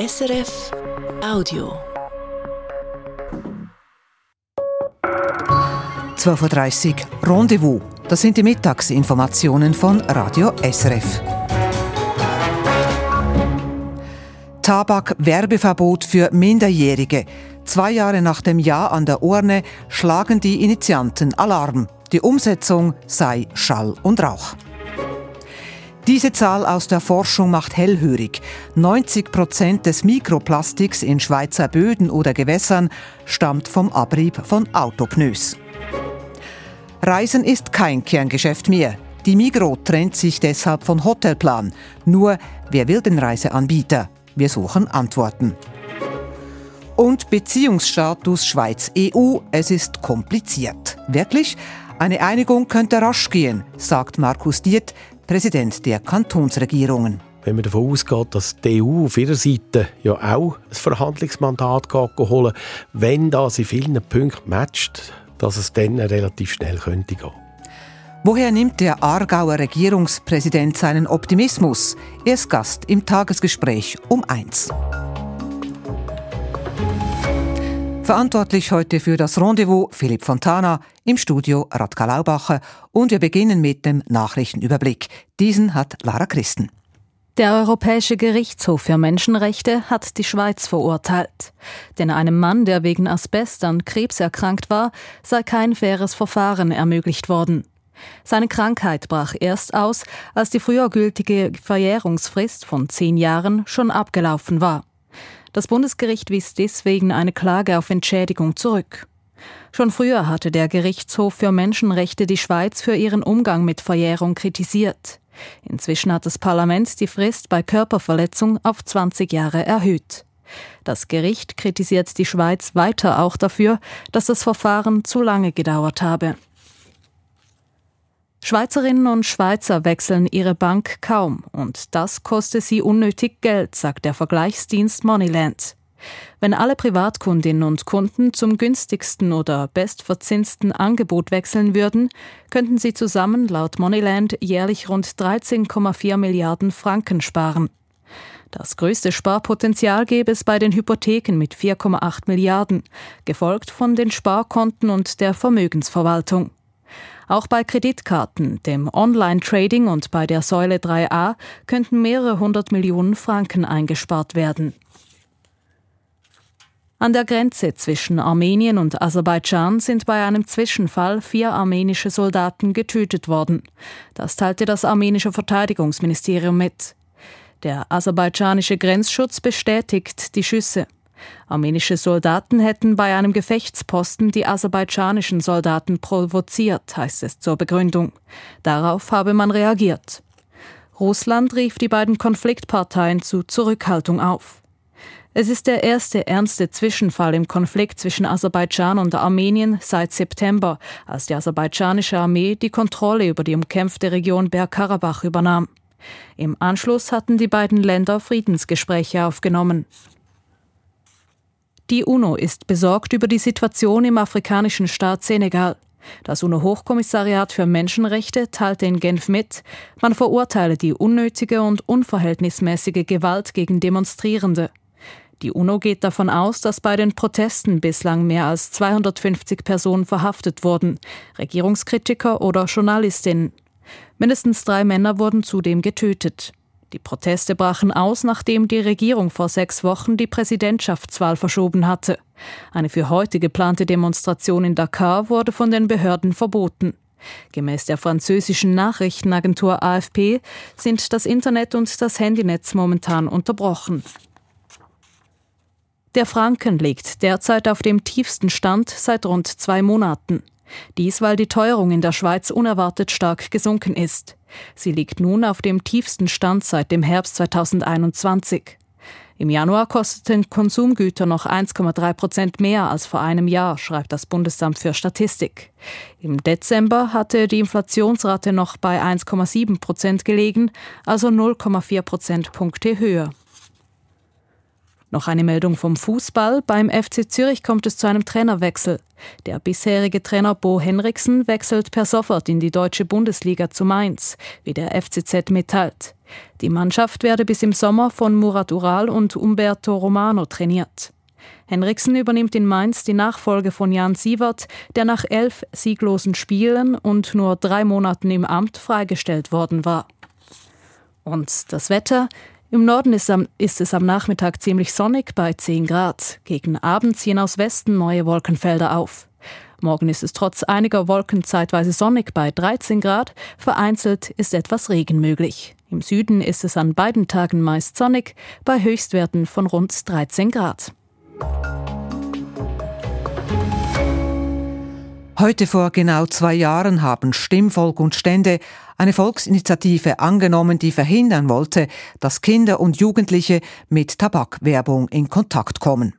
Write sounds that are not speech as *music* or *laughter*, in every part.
SRF Audio. 12.30 Uhr Rendezvous. Das sind die Mittagsinformationen von Radio SRF. Tabak-Werbeverbot für Minderjährige. Zwei Jahre nach dem Ja an der Urne schlagen die Initianten Alarm. Die Umsetzung sei Schall und Rauch. Diese Zahl aus der Forschung macht hellhörig. 90 Prozent des Mikroplastiks in Schweizer Böden oder Gewässern stammt vom Abrieb von Autopneus. Reisen ist kein Kerngeschäft mehr. Die Migro trennt sich deshalb von Hotelplan. Nur, wer will den Reiseanbieter? Wir suchen Antworten. Und Beziehungsstatus Schweiz-EU, es ist kompliziert. Wirklich? Eine Einigung könnte rasch gehen, sagt Markus Diet, Präsident der Kantonsregierungen. Wenn man davon ausgeht, dass die EU auf ihrer Seite ja auch ein Verhandlungsmandat holen wenn das in vielen Punkten matcht, dass es dann relativ schnell könnte gehen. Woher nimmt der Aargauer Regierungspräsident seinen Optimismus? Er ist Gast im Tagesgespräch um eins. Verantwortlich heute für das Rendezvous Philipp Fontana, im Studio Radka Laubacher und wir beginnen mit dem Nachrichtenüberblick. Diesen hat Lara Christen. Der Europäische Gerichtshof für Menschenrechte hat die Schweiz verurteilt. Denn einem Mann, der wegen Asbest an Krebs erkrankt war, sei kein faires Verfahren ermöglicht worden. Seine Krankheit brach erst aus, als die früher gültige Verjährungsfrist von zehn Jahren schon abgelaufen war. Das Bundesgericht wies deswegen eine Klage auf Entschädigung zurück. Schon früher hatte der Gerichtshof für Menschenrechte die Schweiz für ihren Umgang mit Verjährung kritisiert. Inzwischen hat das Parlament die Frist bei Körperverletzung auf 20 Jahre erhöht. Das Gericht kritisiert die Schweiz weiter auch dafür, dass das Verfahren zu lange gedauert habe. Schweizerinnen und Schweizer wechseln ihre Bank kaum und das kostet sie unnötig Geld, sagt der Vergleichsdienst Moneyland. Wenn alle Privatkundinnen und Kunden zum günstigsten oder bestverzinsten Angebot wechseln würden, könnten sie zusammen laut Moneyland jährlich rund 13,4 Milliarden Franken sparen. Das größte Sparpotenzial gäbe es bei den Hypotheken mit 4,8 Milliarden, gefolgt von den Sparkonten und der Vermögensverwaltung. Auch bei Kreditkarten, dem Online-Trading und bei der Säule 3a könnten mehrere hundert Millionen Franken eingespart werden. An der Grenze zwischen Armenien und Aserbaidschan sind bei einem Zwischenfall vier armenische Soldaten getötet worden. Das teilte das armenische Verteidigungsministerium mit. Der aserbaidschanische Grenzschutz bestätigt die Schüsse. Armenische Soldaten hätten bei einem Gefechtsposten die aserbaidschanischen Soldaten provoziert, heißt es zur Begründung. Darauf habe man reagiert. Russland rief die beiden Konfliktparteien zu Zurückhaltung auf. Es ist der erste ernste Zwischenfall im Konflikt zwischen Aserbaidschan und Armenien seit September, als die aserbaidschanische Armee die Kontrolle über die umkämpfte Region Bergkarabach übernahm. Im Anschluss hatten die beiden Länder Friedensgespräche aufgenommen. Die UNO ist besorgt über die Situation im afrikanischen Staat Senegal. Das UNO-Hochkommissariat für Menschenrechte teilte in Genf mit, man verurteile die unnötige und unverhältnismäßige Gewalt gegen Demonstrierende. Die UNO geht davon aus, dass bei den Protesten bislang mehr als 250 Personen verhaftet wurden, Regierungskritiker oder Journalistinnen. Mindestens drei Männer wurden zudem getötet. Die Proteste brachen aus, nachdem die Regierung vor sechs Wochen die Präsidentschaftswahl verschoben hatte. Eine für heute geplante Demonstration in Dakar wurde von den Behörden verboten. Gemäß der französischen Nachrichtenagentur AFP sind das Internet und das Handynetz momentan unterbrochen. Der Franken liegt derzeit auf dem tiefsten Stand seit rund zwei Monaten. Dies, weil die Teuerung in der Schweiz unerwartet stark gesunken ist. Sie liegt nun auf dem tiefsten Stand seit dem Herbst 2021. Im Januar kosteten Konsumgüter noch 1,3 Prozent mehr als vor einem Jahr, schreibt das Bundesamt für Statistik. Im Dezember hatte die Inflationsrate noch bei 1,7 Prozent gelegen, also 0,4 Prozentpunkte höher. Noch eine Meldung vom Fußball. Beim FC Zürich kommt es zu einem Trainerwechsel. Der bisherige Trainer Bo Henriksen wechselt per sofort in die deutsche Bundesliga zu Mainz, wie der FCZ mitteilt. Die Mannschaft werde bis im Sommer von Murat Ural und Umberto Romano trainiert. Henriksen übernimmt in Mainz die Nachfolge von Jan Sievert, der nach elf sieglosen Spielen und nur drei Monaten im Amt freigestellt worden war. Und das Wetter? Im Norden ist, am, ist, es am Nachmittag ziemlich sonnig bei 10 Grad. Gegen Abend ziehen aus Westen neue Wolkenfelder auf. Morgen ist es trotz einiger Wolken zeitweise sonnig bei 13 Grad. Vereinzelt ist etwas Regen möglich. Im Süden ist es an beiden Tagen meist sonnig, bei Höchstwerten von rund 13 Grad. Heute vor genau zwei Jahren haben Stimmvolk und Stände eine Volksinitiative angenommen, die verhindern wollte, dass Kinder und Jugendliche mit Tabakwerbung in Kontakt kommen.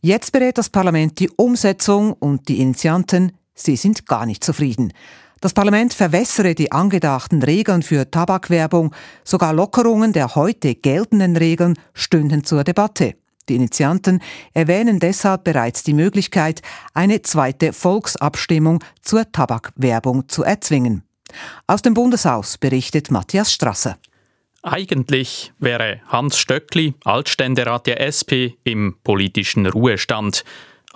Jetzt berät das Parlament die Umsetzung und die Initianten, sie sind gar nicht zufrieden. Das Parlament verwässere die angedachten Regeln für Tabakwerbung, sogar Lockerungen der heute geltenden Regeln stünden zur Debatte. Die Initianten erwähnen deshalb bereits die Möglichkeit, eine zweite Volksabstimmung zur Tabakwerbung zu erzwingen. Aus dem Bundeshaus berichtet Matthias Strasser. Eigentlich wäre Hans Stöckli, Altständerat der SP, im politischen Ruhestand.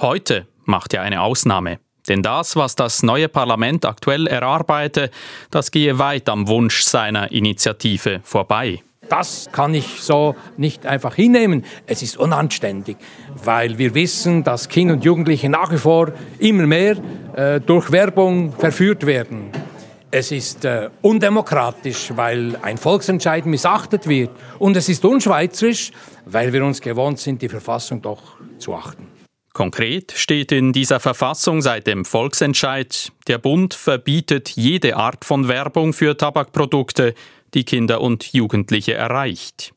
Heute macht er eine Ausnahme. Denn das, was das neue Parlament aktuell erarbeite, das gehe weit am Wunsch seiner Initiative vorbei das kann ich so nicht einfach hinnehmen. Es ist unanständig, weil wir wissen, dass Kinder und Jugendliche nach wie vor immer mehr äh, durch Werbung verführt werden. Es ist äh, undemokratisch, weil ein Volksentscheid missachtet wird. Und es ist unschweizerisch, weil wir uns gewohnt sind, die Verfassung doch zu achten. Konkret steht in dieser Verfassung seit dem Volksentscheid, der Bund verbietet jede Art von Werbung für Tabakprodukte, die Kinder und Jugendliche erreicht.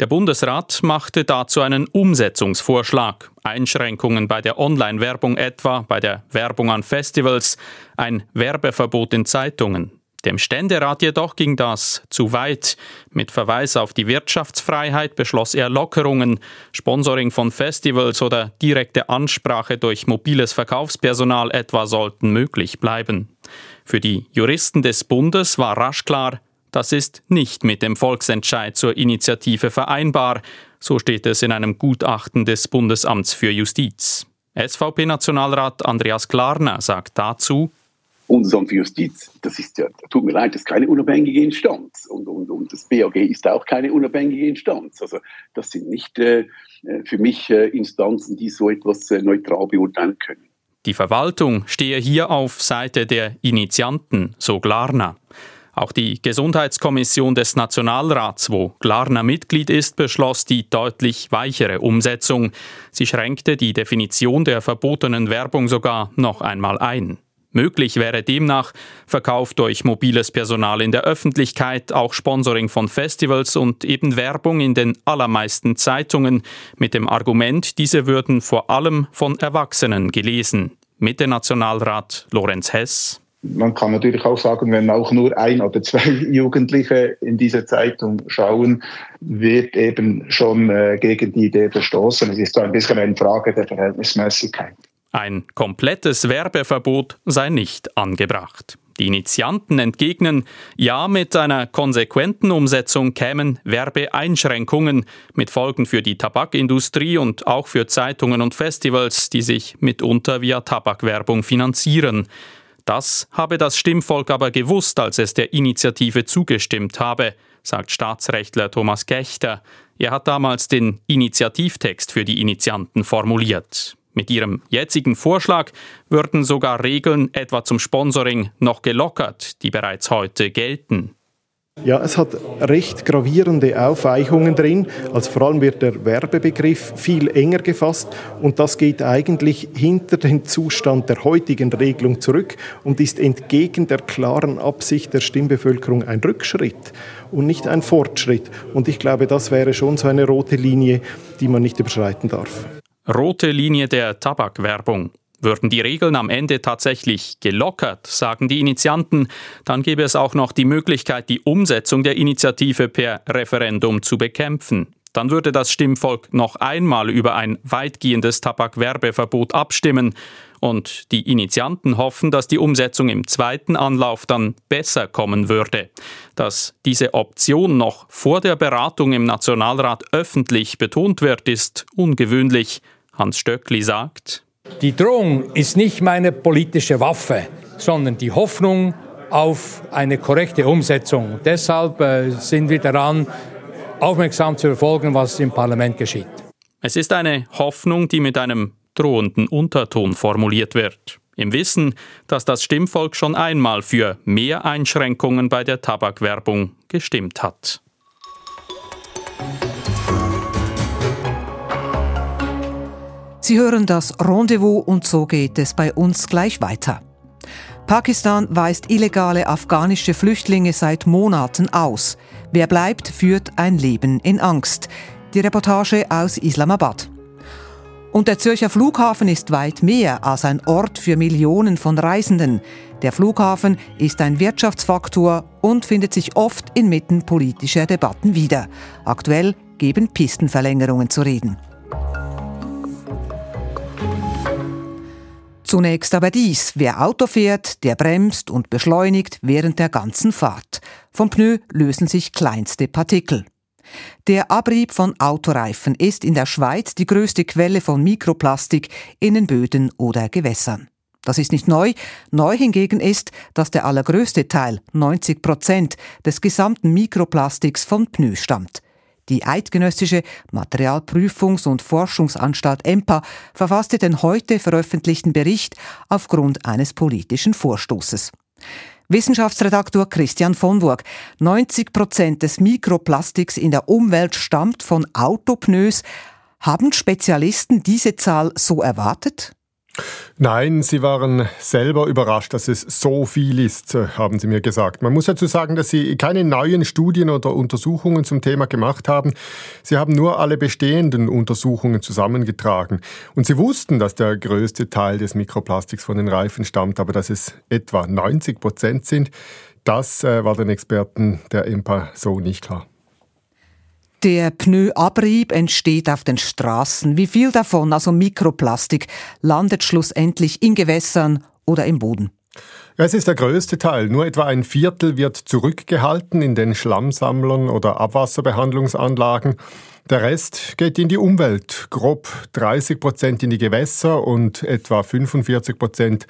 Der Bundesrat machte dazu einen Umsetzungsvorschlag. Einschränkungen bei der Online-Werbung etwa, bei der Werbung an Festivals, ein Werbeverbot in Zeitungen. Dem Ständerat jedoch ging das zu weit. Mit Verweis auf die Wirtschaftsfreiheit beschloss er Lockerungen, Sponsoring von Festivals oder direkte Ansprache durch mobiles Verkaufspersonal etwa sollten möglich bleiben. Für die Juristen des Bundes war rasch klar, das ist nicht mit dem Volksentscheid zur Initiative vereinbar, so steht es in einem Gutachten des Bundesamts für Justiz. SVP-Nationalrat Andreas Klarner sagt dazu, Bundesamt für Justiz, das ist ja, tut mir leid, das ist keine unabhängige Instanz. Und, und, und das BAG ist auch keine unabhängige Instanz. Also das sind nicht äh, für mich äh, Instanzen, die so etwas äh, neutral beurteilen können. Die Verwaltung stehe hier auf Seite der Initianten, so Glarner. Auch die Gesundheitskommission des Nationalrats, wo Glarner Mitglied ist, beschloss die deutlich weichere Umsetzung. Sie schränkte die Definition der verbotenen Werbung sogar noch einmal ein. Möglich wäre demnach Verkauf durch mobiles Personal in der Öffentlichkeit, auch Sponsoring von Festivals und eben Werbung in den allermeisten Zeitungen mit dem Argument, diese würden vor allem von Erwachsenen gelesen. Mitte-Nationalrat Lorenz Hess. Man kann natürlich auch sagen, wenn auch nur ein oder zwei *laughs* Jugendliche in diese Zeitung schauen, wird eben schon äh, gegen die Idee verstoßen. Es ist so ein bisschen eine Frage der Verhältnismäßigkeit. Ein komplettes Werbeverbot sei nicht angebracht. Die Initianten entgegnen, ja, mit einer konsequenten Umsetzung kämen Werbeeinschränkungen mit Folgen für die Tabakindustrie und auch für Zeitungen und Festivals, die sich mitunter via Tabakwerbung finanzieren. Das habe das Stimmvolk aber gewusst, als es der Initiative zugestimmt habe, sagt Staatsrechtler Thomas Gechter. Er hat damals den Initiativtext für die Initianten formuliert. Mit ihrem jetzigen Vorschlag würden sogar Regeln etwa zum Sponsoring noch gelockert, die bereits heute gelten. Ja, es hat recht gravierende Aufweichungen drin. Also vor allem wird der Werbebegriff viel enger gefasst und das geht eigentlich hinter den Zustand der heutigen Regelung zurück und ist entgegen der klaren Absicht der Stimmbevölkerung ein Rückschritt und nicht ein Fortschritt. Und ich glaube, das wäre schon so eine rote Linie, die man nicht überschreiten darf. Rote Linie der Tabakwerbung. Würden die Regeln am Ende tatsächlich gelockert, sagen die Initianten, dann gäbe es auch noch die Möglichkeit, die Umsetzung der Initiative per Referendum zu bekämpfen. Dann würde das Stimmvolk noch einmal über ein weitgehendes Tabakwerbeverbot abstimmen. Und die Initianten hoffen, dass die Umsetzung im zweiten Anlauf dann besser kommen würde. Dass diese Option noch vor der Beratung im Nationalrat öffentlich betont wird, ist ungewöhnlich. Hans Stöckli sagt, Die Drohung ist nicht meine politische Waffe, sondern die Hoffnung auf eine korrekte Umsetzung. Deshalb äh, sind wir daran, aufmerksam zu verfolgen, was im Parlament geschieht. Es ist eine Hoffnung, die mit einem drohenden Unterton formuliert wird. Im Wissen, dass das Stimmvolk schon einmal für mehr Einschränkungen bei der Tabakwerbung gestimmt hat. Sie hören das Rendezvous und so geht es bei uns gleich weiter. Pakistan weist illegale afghanische Flüchtlinge seit Monaten aus. Wer bleibt, führt ein Leben in Angst. Die Reportage aus Islamabad. Und der Zürcher Flughafen ist weit mehr als ein Ort für Millionen von Reisenden. Der Flughafen ist ein Wirtschaftsfaktor und findet sich oft inmitten politischer Debatten wieder. Aktuell geben Pistenverlängerungen zu reden. Zunächst aber dies. Wer Auto fährt, der bremst und beschleunigt während der ganzen Fahrt. Vom Pneu lösen sich kleinste Partikel. Der Abrieb von Autoreifen ist in der Schweiz die größte Quelle von Mikroplastik in den Böden oder Gewässern. Das ist nicht neu. Neu hingegen ist, dass der allergrößte Teil, 90 Prozent, des gesamten Mikroplastiks von Pneu stammt. Die Eidgenössische Materialprüfungs- und Forschungsanstalt EMPA verfasste den heute veröffentlichten Bericht aufgrund eines politischen Vorstoßes. Wissenschaftsredaktor Christian von Burg. 90 Prozent des Mikroplastiks in der Umwelt stammt von Autopneus. Haben Spezialisten diese Zahl so erwartet? Nein, Sie waren selber überrascht, dass es so viel ist, äh, haben Sie mir gesagt. Man muss dazu sagen, dass Sie keine neuen Studien oder Untersuchungen zum Thema gemacht haben. Sie haben nur alle bestehenden Untersuchungen zusammengetragen. Und Sie wussten, dass der größte Teil des Mikroplastiks von den Reifen stammt, aber dass es etwa 90 Prozent sind, das äh, war den Experten der EMPA so nicht klar. Der Pneuabrieb entsteht auf den Straßen. Wie viel davon, also Mikroplastik, landet schlussendlich in Gewässern oder im Boden? Es ist der größte Teil. Nur etwa ein Viertel wird zurückgehalten in den Schlammsammlern oder Abwasserbehandlungsanlagen. Der Rest geht in die Umwelt. Grob 30 Prozent in die Gewässer und etwa 45 Prozent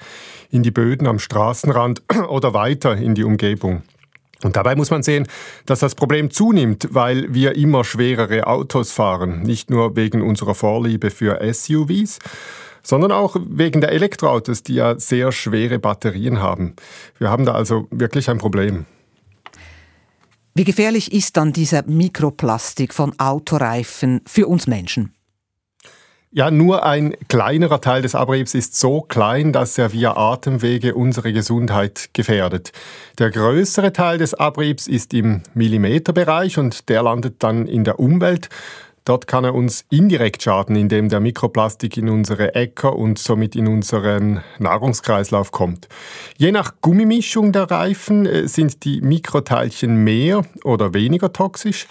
in die Böden am Straßenrand oder weiter in die Umgebung. Und dabei muss man sehen, dass das Problem zunimmt, weil wir immer schwerere Autos fahren. Nicht nur wegen unserer Vorliebe für SUVs, sondern auch wegen der Elektroautos, die ja sehr schwere Batterien haben. Wir haben da also wirklich ein Problem. Wie gefährlich ist dann dieser Mikroplastik von Autoreifen für uns Menschen? Ja, nur ein kleinerer Teil des Abriebs ist so klein, dass er via Atemwege unsere Gesundheit gefährdet. Der größere Teil des Abriebs ist im Millimeterbereich und der landet dann in der Umwelt. Dort kann er uns indirekt schaden, indem der Mikroplastik in unsere Äcker und somit in unseren Nahrungskreislauf kommt. Je nach Gummimischung der Reifen äh, sind die Mikroteilchen mehr oder weniger toxisch.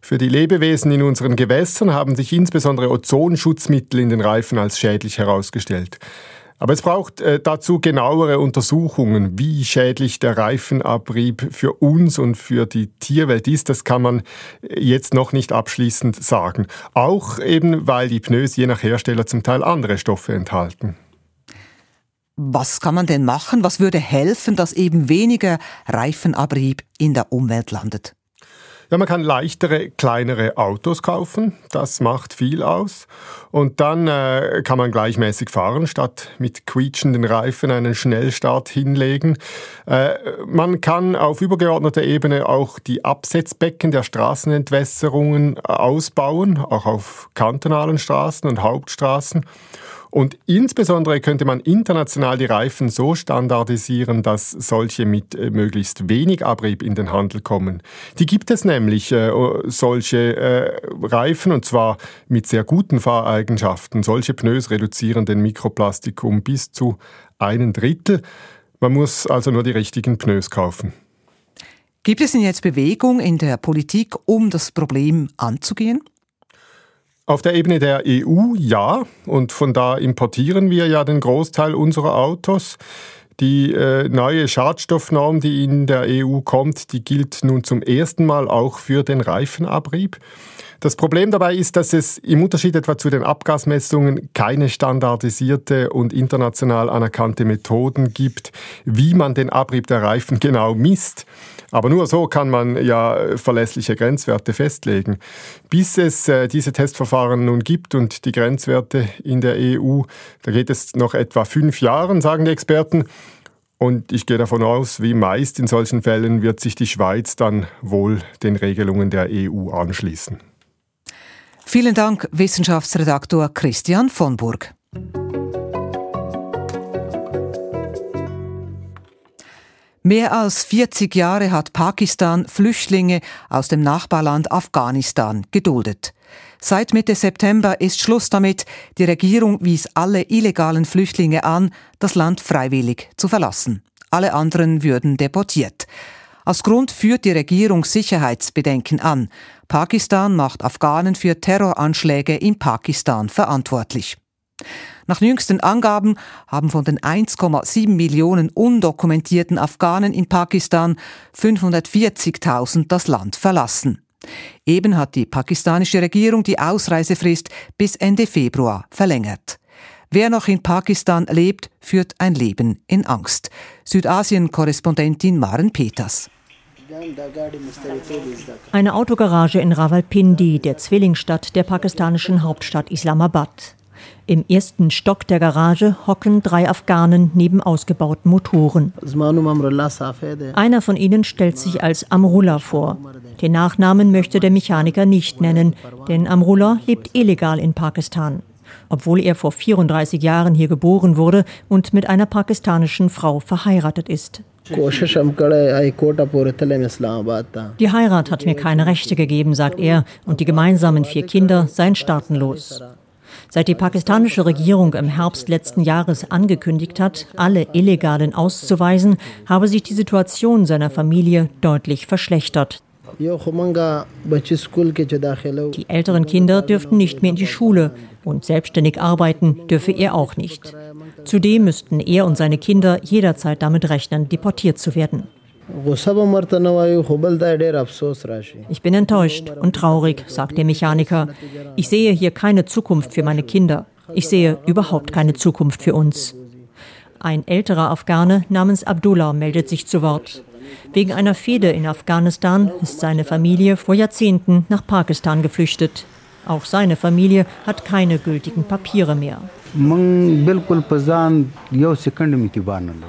Für die Lebewesen in unseren Gewässern haben sich insbesondere Ozonschutzmittel in den Reifen als schädlich herausgestellt. Aber es braucht äh, dazu genauere Untersuchungen, wie schädlich der Reifenabrieb für uns und für die Tierwelt ist. Das kann man äh, jetzt noch nicht abschließend sagen. Auch eben, weil die Pneus je nach Hersteller zum Teil andere Stoffe enthalten. Was kann man denn machen? Was würde helfen, dass eben weniger Reifenabrieb in der Umwelt landet? Ja, man kann leichtere, kleinere Autos kaufen. Das macht viel aus. Und dann äh, kann man gleichmäßig fahren, statt mit quietschenden Reifen einen Schnellstart hinlegen. Äh, man kann auf übergeordneter Ebene auch die Absetzbecken der Straßenentwässerungen ausbauen, auch auf kantonalen Straßen und Hauptstraßen. Und insbesondere könnte man international die Reifen so standardisieren, dass solche mit äh, möglichst wenig Abrieb in den Handel kommen. Die gibt es nämlich, äh, solche äh, Reifen, und zwar mit sehr guten Fahreigenschaften. Solche Pneus reduzieren den Mikroplastik um bis zu einen Drittel. Man muss also nur die richtigen Pneus kaufen. Gibt es denn jetzt Bewegung in der Politik, um das Problem anzugehen? Auf der Ebene der EU ja, und von da importieren wir ja den Großteil unserer Autos. Die äh, neue Schadstoffnorm, die in der EU kommt, die gilt nun zum ersten Mal auch für den Reifenabrieb. Das Problem dabei ist, dass es im Unterschied etwa zu den Abgasmessungen keine standardisierte und international anerkannte Methoden gibt, wie man den Abrieb der Reifen genau misst. Aber nur so kann man ja verlässliche Grenzwerte festlegen. Bis es äh, diese Testverfahren nun gibt und die Grenzwerte in der EU, da geht es noch etwa fünf Jahren, sagen die Experten. Und ich gehe davon aus, wie meist in solchen Fällen wird sich die Schweiz dann wohl den Regelungen der EU anschließen. Vielen Dank, Wissenschaftsredaktor Christian von Burg. Mehr als 40 Jahre hat Pakistan Flüchtlinge aus dem Nachbarland Afghanistan geduldet. Seit Mitte September ist Schluss damit. Die Regierung wies alle illegalen Flüchtlinge an, das Land freiwillig zu verlassen. Alle anderen würden deportiert. Als Grund führt die Regierung Sicherheitsbedenken an. Pakistan macht Afghanen für Terroranschläge in Pakistan verantwortlich. Nach jüngsten Angaben haben von den 1,7 Millionen undokumentierten Afghanen in Pakistan 540.000 das Land verlassen. Eben hat die pakistanische Regierung die Ausreisefrist bis Ende Februar verlängert. Wer noch in Pakistan lebt, führt ein Leben in Angst. Südasien-Korrespondentin Maren Peters. Eine Autogarage in Rawalpindi, der Zwillingsstadt der pakistanischen Hauptstadt Islamabad. Im ersten Stock der Garage hocken drei Afghanen neben ausgebauten Motoren. Einer von ihnen stellt sich als Amrullah vor. Den Nachnamen möchte der Mechaniker nicht nennen, denn Amrullah lebt illegal in Pakistan. Obwohl er vor 34 Jahren hier geboren wurde und mit einer pakistanischen Frau verheiratet ist. Die Heirat hat mir keine Rechte gegeben, sagt er, und die gemeinsamen vier Kinder seien staatenlos. Seit die pakistanische Regierung im Herbst letzten Jahres angekündigt hat, alle Illegalen auszuweisen, habe sich die Situation seiner Familie deutlich verschlechtert. Die älteren Kinder dürften nicht mehr in die Schule und selbstständig arbeiten dürfe er auch nicht. Zudem müssten er und seine Kinder jederzeit damit rechnen, deportiert zu werden. Ich bin enttäuscht und traurig, sagt der Mechaniker. Ich sehe hier keine Zukunft für meine Kinder. Ich sehe überhaupt keine Zukunft für uns. Ein älterer Afghane namens Abdullah meldet sich zu Wort. Wegen einer Fehde in Afghanistan ist seine Familie vor Jahrzehnten nach Pakistan geflüchtet. Auch seine Familie hat keine gültigen Papiere mehr.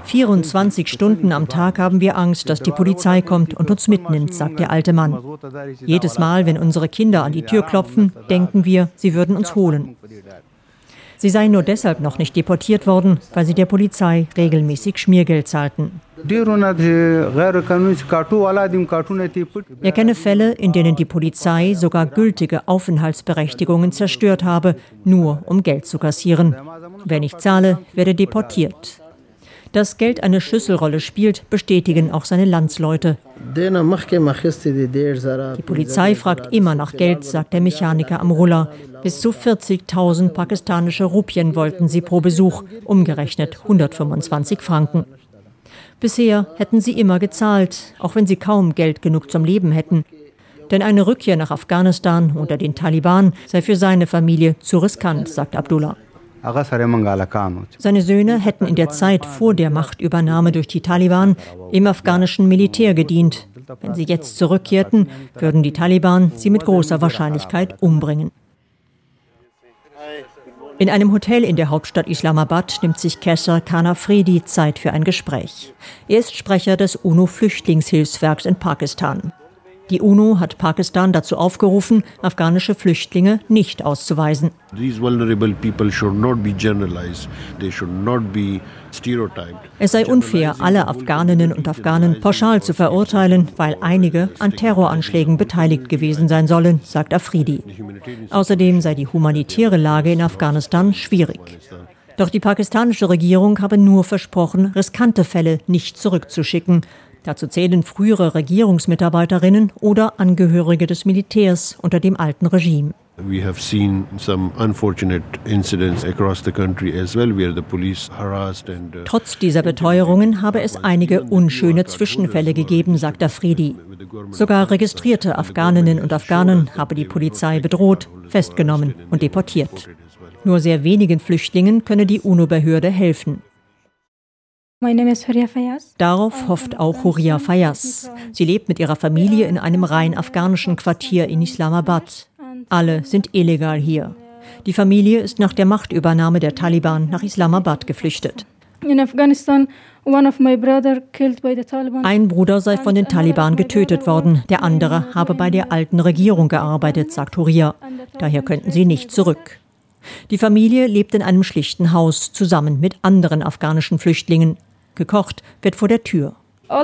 24 Stunden am Tag haben wir Angst, dass die Polizei kommt und uns mitnimmt, sagt der alte Mann. Jedes Mal, wenn unsere Kinder an die Tür klopfen, denken wir, sie würden uns holen. Sie seien nur deshalb noch nicht deportiert worden, weil sie der Polizei regelmäßig Schmiergeld zahlten. Er kenne Fälle, in denen die Polizei sogar gültige Aufenthaltsberechtigungen zerstört habe, nur um Geld zu kassieren. Wer nicht zahle, werde deportiert. Dass Geld eine Schlüsselrolle spielt, bestätigen auch seine Landsleute. Die Polizei fragt immer nach Geld, sagt der Mechaniker am Ruller. Bis zu 40.000 pakistanische Rupien wollten sie pro Besuch, umgerechnet 125 Franken. Bisher hätten sie immer gezahlt, auch wenn sie kaum Geld genug zum Leben hätten. Denn eine Rückkehr nach Afghanistan unter den Taliban sei für seine Familie zu riskant, sagt Abdullah. Seine Söhne hätten in der Zeit vor der Machtübernahme durch die Taliban im afghanischen Militär gedient. Wenn sie jetzt zurückkehrten, würden die Taliban sie mit großer Wahrscheinlichkeit umbringen. In einem Hotel in der Hauptstadt Islamabad nimmt sich Kesser Kanafredi Zeit für ein Gespräch. Er ist Sprecher des UNO-Flüchtlingshilfswerks in Pakistan. Die UNO hat Pakistan dazu aufgerufen, afghanische Flüchtlinge nicht auszuweisen. Es sei unfair, alle Afghaninnen und Afghanen pauschal zu verurteilen, weil einige an Terroranschlägen beteiligt gewesen sein sollen, sagt Afridi. Außerdem sei die humanitäre Lage in Afghanistan schwierig. Doch die pakistanische Regierung habe nur versprochen, riskante Fälle nicht zurückzuschicken. Dazu zählen frühere Regierungsmitarbeiterinnen oder Angehörige des Militärs unter dem alten Regime. Uh, Trotz dieser Beteuerungen habe es einige unschöne Zwischenfälle gegeben, sagt Afridi. Sogar registrierte Afghaninnen und Afghanen habe die Polizei bedroht, festgenommen und deportiert. Nur sehr wenigen Flüchtlingen könne die UNO-Behörde helfen. Darauf hofft auch Huria Fayas. Sie lebt mit ihrer Familie in einem rein afghanischen Quartier in Islamabad. Alle sind illegal hier. Die Familie ist nach der Machtübernahme der Taliban nach Islamabad geflüchtet. Ein Bruder sei von den Taliban getötet worden, der andere habe bei der alten Regierung gearbeitet, sagt Huria. Daher könnten sie nicht zurück. Die Familie lebt in einem schlichten Haus zusammen mit anderen afghanischen Flüchtlingen. Gekocht wird vor der Tür. Uh,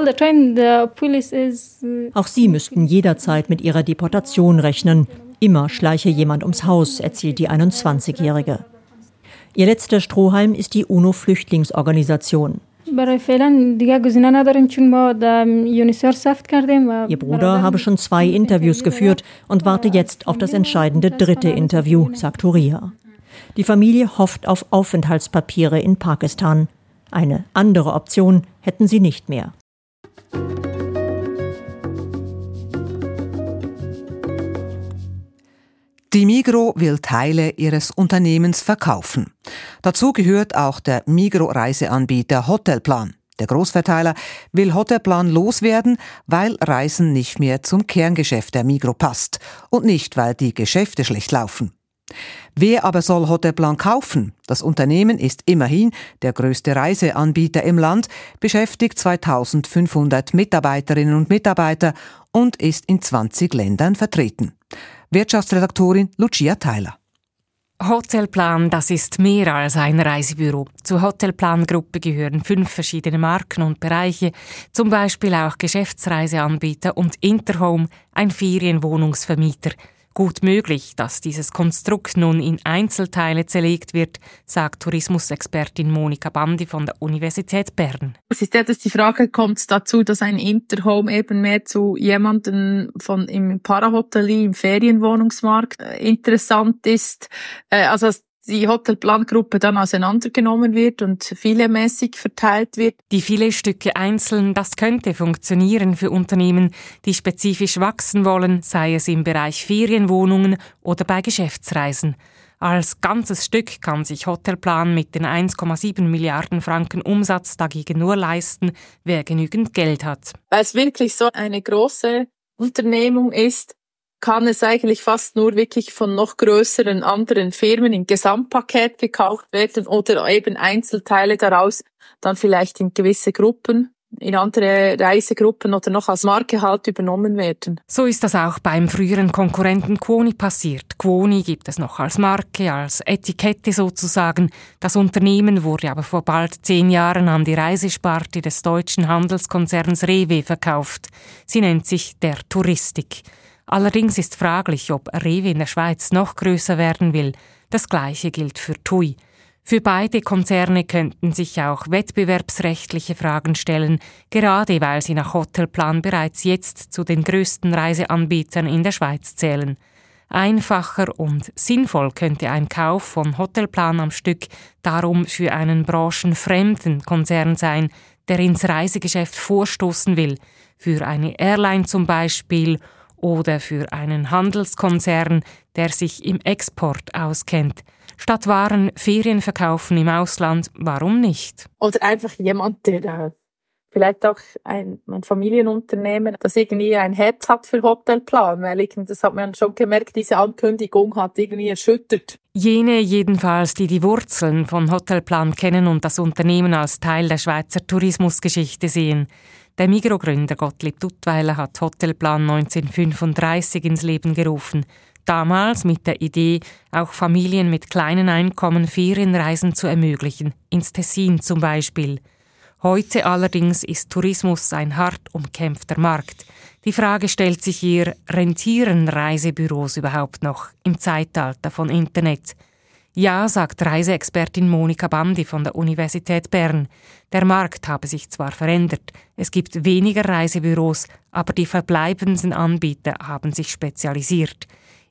Auch sie müssten jederzeit mit ihrer Deportation rechnen. Immer schleiche jemand ums Haus, erzählt die 21-Jährige. Ihr letzter Strohhalm ist die UNO-Flüchtlingsorganisation. Ihr Bruder habe schon zwei Interviews geführt und warte jetzt auf das entscheidende dritte Interview, sagt Huria. Die Familie hofft auf Aufenthaltspapiere in Pakistan. Eine andere Option hätten sie nicht mehr. Die Migro will Teile ihres Unternehmens verkaufen. Dazu gehört auch der Migro-Reiseanbieter Hotelplan. Der Großverteiler will Hotelplan loswerden, weil Reisen nicht mehr zum Kerngeschäft der Migro passt und nicht, weil die Geschäfte schlecht laufen. Wer aber soll Hotelplan kaufen? Das Unternehmen ist immerhin der größte Reiseanbieter im Land, beschäftigt 2500 Mitarbeiterinnen und Mitarbeiter und ist in 20 Ländern vertreten. Wirtschaftsredaktorin Lucia Theiler. Hotelplan, das ist mehr als ein Reisebüro. Zur Hotelplan-Gruppe gehören fünf verschiedene Marken und Bereiche, zum Beispiel auch Geschäftsreiseanbieter und Interhome, ein Ferienwohnungsvermieter – Gut möglich, dass dieses Konstrukt nun in Einzelteile zerlegt wird, sagt Tourismusexpertin Monika Bandi von der Universität Bern. Es ist ja, dass die Frage kommt dazu, dass ein Interhome eben mehr zu jemandem von im Parahotellerie, im Ferienwohnungsmarkt äh, interessant ist. Äh, also die Hotelplangruppe dann auseinandergenommen wird und filemäßig verteilt wird. Die viele Stücke einzeln, das könnte funktionieren für Unternehmen, die spezifisch wachsen wollen, sei es im Bereich Ferienwohnungen oder bei Geschäftsreisen. Als ganzes Stück kann sich Hotelplan mit den 1,7 Milliarden Franken Umsatz dagegen nur leisten, wer genügend Geld hat. Weil es wirklich so eine große Unternehmung ist, kann es eigentlich fast nur wirklich von noch größeren anderen Firmen im Gesamtpaket gekauft werden oder eben Einzelteile daraus dann vielleicht in gewisse Gruppen in andere Reisegruppen oder noch als Marke halt übernommen werden. So ist das auch beim früheren Konkurrenten Quoni passiert. Quoni gibt es noch als Marke, als Etikette sozusagen. Das Unternehmen wurde aber vor bald zehn Jahren an die Reisesparte des deutschen Handelskonzerns Rewe verkauft. Sie nennt sich der Touristik. Allerdings ist fraglich, ob Rewe in der Schweiz noch größer werden will. Das Gleiche gilt für TUI. Für beide Konzerne könnten sich auch wettbewerbsrechtliche Fragen stellen, gerade weil sie nach Hotelplan bereits jetzt zu den größten Reiseanbietern in der Schweiz zählen. Einfacher und sinnvoll könnte ein Kauf von Hotelplan am Stück darum für einen branchenfremden Konzern sein, der ins Reisegeschäft vorstoßen will, für eine Airline zum Beispiel oder für einen Handelskonzern, der sich im Export auskennt. Statt Waren Ferien verkaufen im Ausland, warum nicht? Oder einfach jemand, der da vielleicht auch ein, ein Familienunternehmen, das irgendwie ein Herz hat für Hotelplan, weil ich, das hat man schon gemerkt, diese Ankündigung hat irgendwie erschüttert. Jene jedenfalls, die die Wurzeln von Hotelplan kennen und das Unternehmen als Teil der Schweizer Tourismusgeschichte sehen. Der Migro-Gründer Gottlieb Duttweiler hat Hotelplan 1935 ins Leben gerufen. Damals mit der Idee, auch Familien mit kleinen Einkommen Ferienreisen zu ermöglichen, ins Tessin zum Beispiel. Heute allerdings ist Tourismus ein hart umkämpfter Markt. Die Frage stellt sich hier, rentieren Reisebüros überhaupt noch im Zeitalter von Internet? Ja, sagt Reiseexpertin Monika Bandi von der Universität Bern. Der Markt habe sich zwar verändert, es gibt weniger Reisebüros, aber die verbleibenden Anbieter haben sich spezialisiert.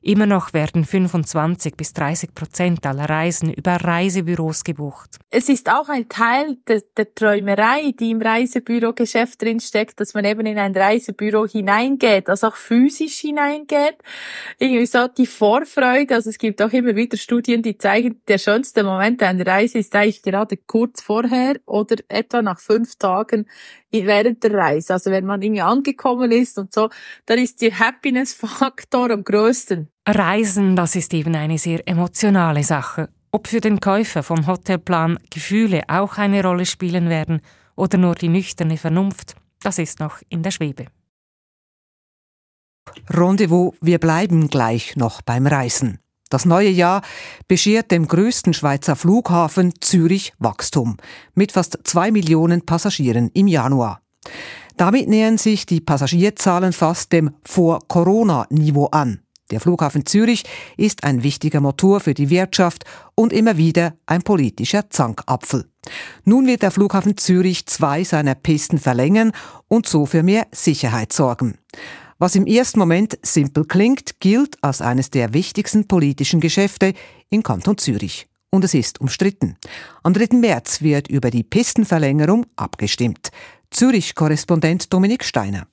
Immer noch werden 25 bis 30 Prozent aller Reisen über Reisebüros gebucht. Es ist auch ein Teil der, der Träumerei, die im Reisebürogeschäft drinsteckt, dass man eben in ein Reisebüro hineingeht, also auch physisch hineingeht. Irgendwie so die Vorfreude, also es gibt auch immer wieder Studien, die zeigen, der schönste Moment einer Reise ist eigentlich gerade kurz vorher oder etwa nach fünf Tagen während der Reise. Also wenn man irgendwie angekommen ist und so, dann ist der Happiness-Faktor am größten. Reisen, das ist eben eine sehr emotionale Sache. Ob für den Käufer vom Hotelplan Gefühle auch eine Rolle spielen werden oder nur die nüchterne Vernunft, das ist noch in der Schwebe. Rendezvous, wir bleiben gleich noch beim Reisen. Das neue Jahr beschert dem größten Schweizer Flughafen Zürich Wachstum mit fast zwei Millionen Passagieren im Januar. Damit nähern sich die Passagierzahlen fast dem Vor-Corona-Niveau an. Der Flughafen Zürich ist ein wichtiger Motor für die Wirtschaft und immer wieder ein politischer Zankapfel. Nun wird der Flughafen Zürich zwei seiner Pisten verlängern und so für mehr Sicherheit sorgen. Was im ersten Moment simpel klingt, gilt als eines der wichtigsten politischen Geschäfte im Kanton Zürich. Und es ist umstritten. Am 3. März wird über die Pistenverlängerung abgestimmt. Zürich-Korrespondent Dominik Steiner.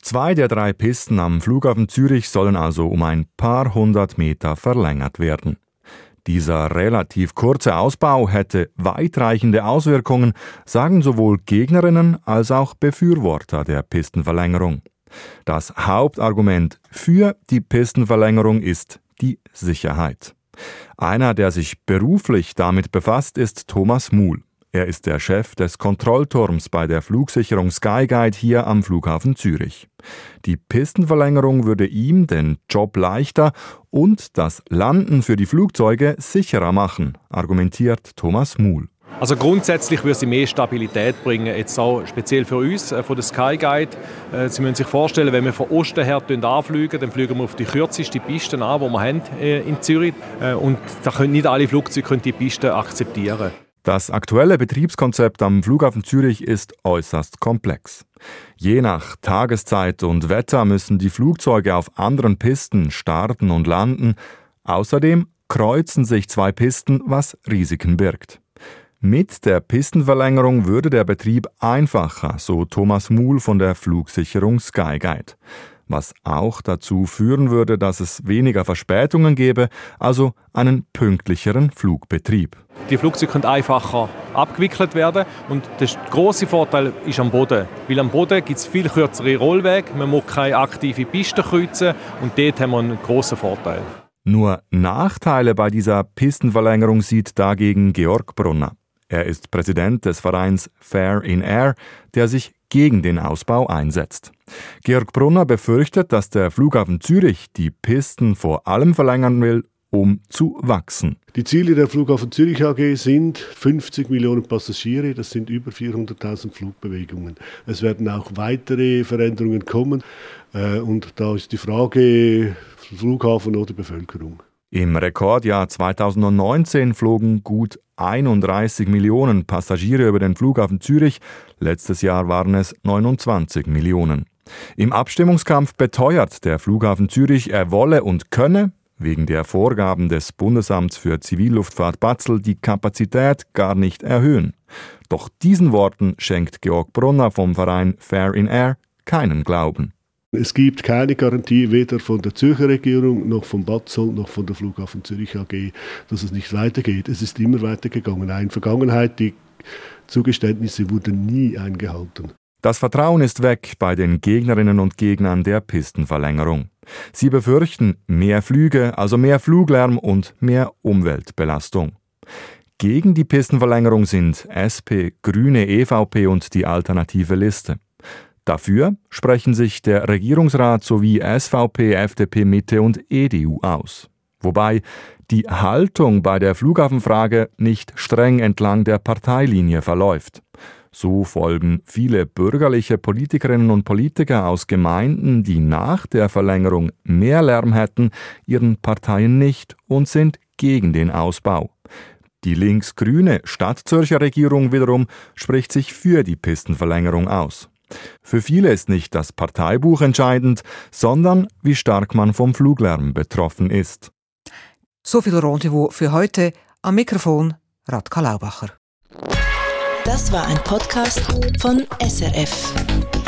Zwei der drei Pisten am Flughafen Zürich sollen also um ein paar hundert Meter verlängert werden. Dieser relativ kurze Ausbau hätte weitreichende Auswirkungen, sagen sowohl Gegnerinnen als auch Befürworter der Pistenverlängerung. Das Hauptargument für die Pistenverlängerung ist die Sicherheit. Einer, der sich beruflich damit befasst, ist Thomas Muhl. Er ist der Chef des Kontrollturms bei der Flugsicherung Skyguide hier am Flughafen Zürich. Die Pistenverlängerung würde ihm den Job leichter und das Landen für die Flugzeuge sicherer machen, argumentiert Thomas Muhl. Also grundsätzlich würde sie mehr Stabilität bringen, jetzt auch speziell für uns äh, von der Skyguide. Äh, sie müssen sich vorstellen, wenn wir von Osten her anfliegen, dann fliegen wir auf die kürzeste Piste an, die wir haben äh, in Zürich. Und da können nicht alle Flugzeuge die Piste akzeptieren. Das aktuelle Betriebskonzept am Flughafen Zürich ist äußerst komplex. Je nach Tageszeit und Wetter müssen die Flugzeuge auf anderen Pisten starten und landen. Außerdem kreuzen sich zwei Pisten, was Risiken birgt. Mit der Pistenverlängerung würde der Betrieb einfacher, so Thomas Muhl von der Flugsicherung Skyguide. Was auch dazu führen würde, dass es weniger Verspätungen gäbe, also einen pünktlicheren Flugbetrieb. Die Flugzeuge können einfacher abgewickelt werden und der große Vorteil ist am Boden. Weil am Boden gibt es viel kürzere Rollwege, man muss keine aktive Piste kreuzen und dort haben wir einen großen Vorteil. Nur Nachteile bei dieser Pistenverlängerung sieht dagegen Georg Brunner. Er ist Präsident des Vereins Fair in Air, der sich gegen den Ausbau einsetzt. Georg Brunner befürchtet, dass der Flughafen Zürich die Pisten vor allem verlängern will, um zu wachsen. Die Ziele der Flughafen Zürich AG sind 50 Millionen Passagiere, das sind über 400.000 Flugbewegungen. Es werden auch weitere Veränderungen kommen äh, und da ist die Frage Flughafen oder Bevölkerung. Im Rekordjahr 2019 flogen gut 31 Millionen Passagiere über den Flughafen Zürich, letztes Jahr waren es 29 Millionen. Im Abstimmungskampf beteuert der Flughafen Zürich, er wolle und könne wegen der Vorgaben des Bundesamts für Zivilluftfahrt Batzel die Kapazität gar nicht erhöhen. Doch diesen Worten schenkt Georg Brunner vom Verein Fair in Air keinen Glauben. Es gibt keine Garantie weder von der Zürcher Regierung noch von Batzold noch von der Flughafen Zürich AG, dass es nicht weitergeht. Es ist immer weitergegangen. In der Vergangenheit, die Zugeständnisse wurden nie eingehalten. Das Vertrauen ist weg bei den Gegnerinnen und Gegnern der Pistenverlängerung. Sie befürchten mehr Flüge, also mehr Fluglärm und mehr Umweltbelastung. Gegen die Pistenverlängerung sind SP, Grüne, EVP und die alternative Liste. Dafür sprechen sich der Regierungsrat sowie SVP, FDP, Mitte und EDU aus. Wobei die Haltung bei der Flughafenfrage nicht streng entlang der Parteilinie verläuft. So folgen viele bürgerliche Politikerinnen und Politiker aus Gemeinden, die nach der Verlängerung mehr Lärm hätten, ihren Parteien nicht und sind gegen den Ausbau. Die links-grüne Stadtzürcher Regierung wiederum spricht sich für die Pistenverlängerung aus. Für viele ist nicht das Parteibuch entscheidend, sondern wie stark man vom Fluglärm betroffen ist. So viel Rendezvous für heute. Am Mikrofon Radka Laubacher. Das war ein Podcast von SRF.